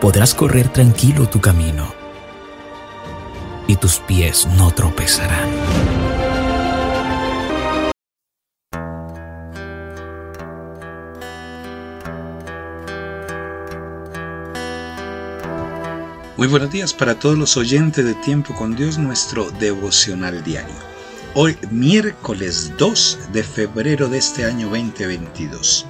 Podrás correr tranquilo tu camino y tus pies no tropezarán. Muy buenos días para todos los oyentes de Tiempo con Dios, nuestro devocional diario. Hoy miércoles 2 de febrero de este año 2022.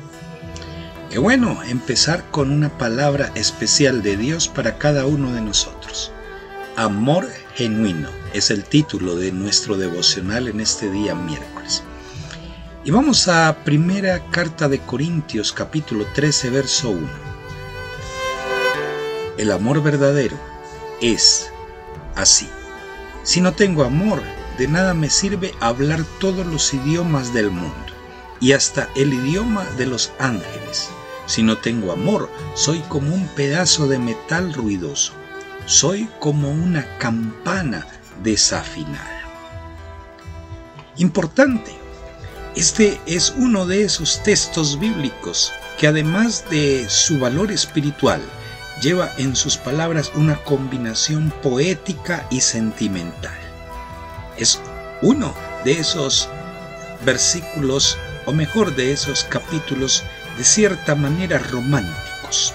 Qué bueno empezar con una palabra especial de Dios para cada uno de nosotros. Amor genuino es el título de nuestro devocional en este día miércoles. Y vamos a primera carta de Corintios capítulo 13 verso 1. El amor verdadero es así. Si no tengo amor, de nada me sirve hablar todos los idiomas del mundo y hasta el idioma de los ángeles. Si no tengo amor, soy como un pedazo de metal ruidoso. Soy como una campana desafinada. Importante. Este es uno de esos textos bíblicos que además de su valor espiritual, lleva en sus palabras una combinación poética y sentimental. Es uno de esos versículos, o mejor de esos capítulos, de cierta manera románticos.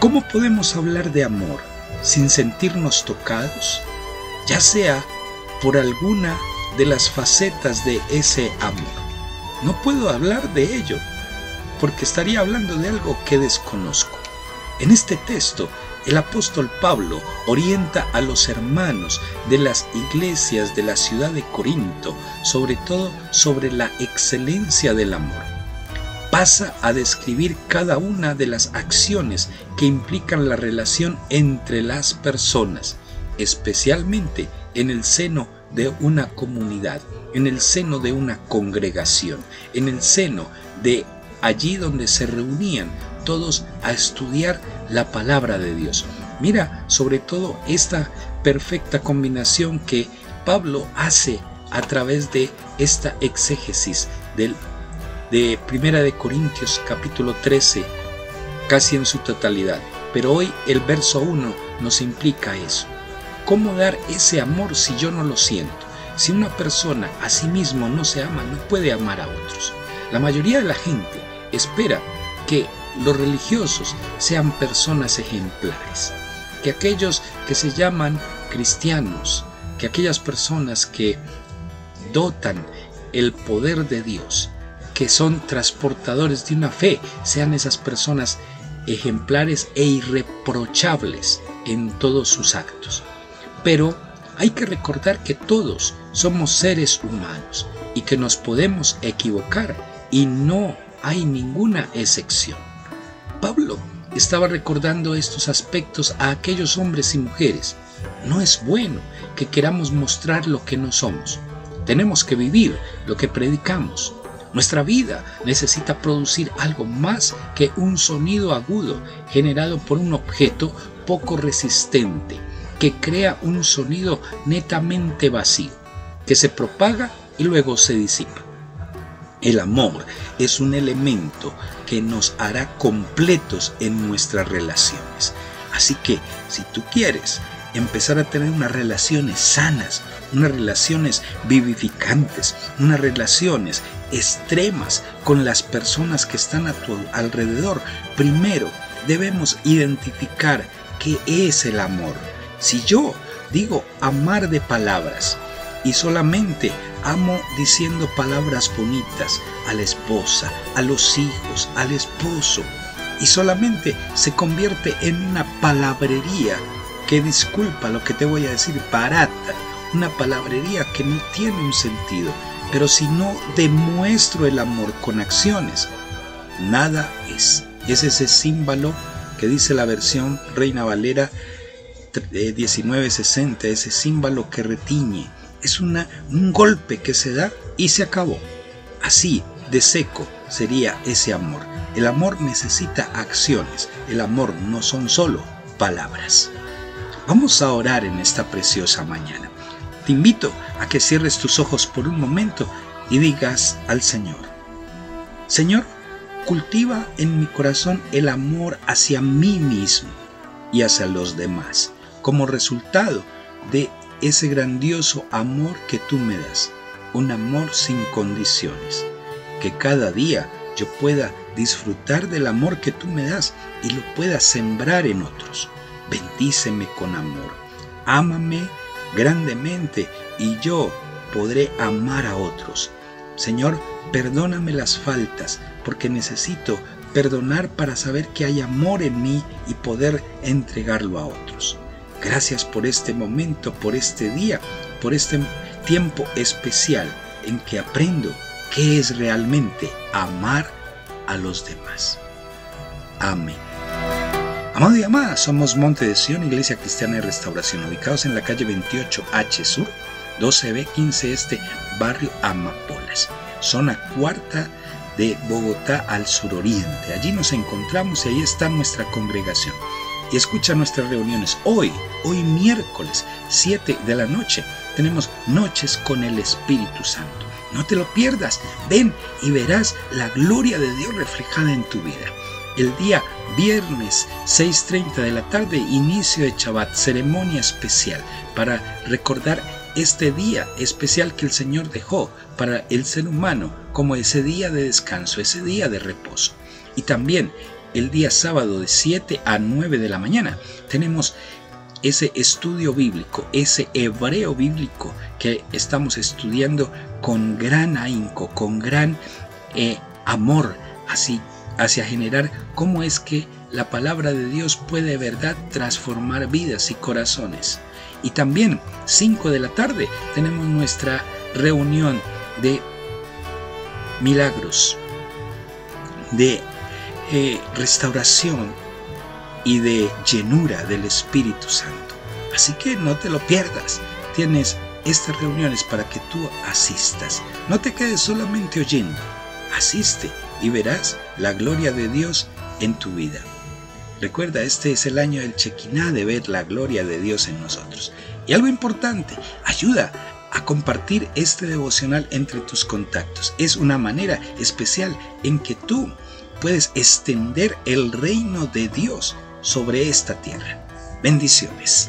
¿Cómo podemos hablar de amor sin sentirnos tocados? Ya sea por alguna de las facetas de ese amor. No puedo hablar de ello porque estaría hablando de algo que desconozco. En este texto, el apóstol Pablo orienta a los hermanos de las iglesias de la ciudad de Corinto, sobre todo sobre la excelencia del amor. Pasa a describir cada una de las acciones que implican la relación entre las personas, especialmente en el seno de una comunidad, en el seno de una congregación, en el seno de allí donde se reunían todos a estudiar la palabra de Dios. Mira sobre todo esta perfecta combinación que Pablo hace a través de esta exégesis del, de Primera de Corintios capítulo 13 casi en su totalidad. Pero hoy el verso 1 nos implica eso. ¿Cómo dar ese amor si yo no lo siento? Si una persona a sí mismo no se ama, no puede amar a otros. La mayoría de la gente espera que los religiosos sean personas ejemplares, que aquellos que se llaman cristianos, que aquellas personas que dotan el poder de Dios, que son transportadores de una fe, sean esas personas ejemplares e irreprochables en todos sus actos. Pero hay que recordar que todos somos seres humanos y que nos podemos equivocar y no hay ninguna excepción. Pablo estaba recordando estos aspectos a aquellos hombres y mujeres. No es bueno que queramos mostrar lo que no somos. Tenemos que vivir lo que predicamos. Nuestra vida necesita producir algo más que un sonido agudo generado por un objeto poco resistente, que crea un sonido netamente vacío, que se propaga y luego se disipa. El amor es un elemento que nos hará completos en nuestras relaciones. Así que si tú quieres empezar a tener unas relaciones sanas, unas relaciones vivificantes, unas relaciones extremas con las personas que están a tu alrededor, primero debemos identificar qué es el amor. Si yo digo amar de palabras y solamente amo diciendo palabras bonitas a la esposa, a los hijos, al esposo, y solamente se convierte en una palabrería que disculpa lo que te voy a decir, barata, una palabrería que no tiene un sentido. Pero si no demuestro el amor con acciones, nada es. Es ese símbolo que dice la versión Reina Valera 1960, eh, ese símbolo que retiñe. Es una, un golpe que se da y se acabó. Así, de seco, sería ese amor. El amor necesita acciones. El amor no son solo palabras. Vamos a orar en esta preciosa mañana. Te invito a que cierres tus ojos por un momento y digas al Señor, Señor, cultiva en mi corazón el amor hacia mí mismo y hacia los demás, como resultado de ese grandioso amor que tú me das, un amor sin condiciones, que cada día yo pueda disfrutar del amor que tú me das y lo pueda sembrar en otros. Bendíceme con amor, ámame grandemente y yo podré amar a otros. Señor, perdóname las faltas, porque necesito perdonar para saber que hay amor en mí y poder entregarlo a otros. Gracias por este momento, por este día, por este tiempo especial en que aprendo qué es realmente amar a los demás. Amén. Amado y amada, somos Monte de Sion, Iglesia Cristiana de Restauración, ubicados en la calle 28H Sur, 12B 15 Este, barrio Amapolas, zona cuarta de Bogotá al suroriente. Allí nos encontramos y ahí está nuestra congregación. Y escucha nuestras reuniones. Hoy, hoy miércoles 7 de la noche, tenemos noches con el Espíritu Santo. No te lo pierdas. Ven y verás la gloria de Dios reflejada en tu vida. El día viernes 6.30 de la tarde, inicio de Shabbat, ceremonia especial para recordar este día especial que el Señor dejó para el ser humano como ese día de descanso, ese día de reposo. Y también el día sábado de 7 a 9 de la mañana tenemos ese estudio bíblico, ese hebreo bíblico que estamos estudiando con gran ahínco, con gran eh, amor, así hacia generar cómo es que la palabra de Dios puede de verdad transformar vidas y corazones. Y también 5 de la tarde tenemos nuestra reunión de milagros, de eh, restauración y de llenura del Espíritu Santo. Así que no te lo pierdas. Tienes estas reuniones para que tú asistas. No te quedes solamente oyendo. Asiste y verás la gloria de Dios en tu vida. Recuerda, este es el año del Chequiná de ver la gloria de Dios en nosotros. Y algo importante, ayuda a compartir este devocional entre tus contactos. Es una manera especial en que tú puedes extender el reino de Dios sobre esta tierra. Bendiciones.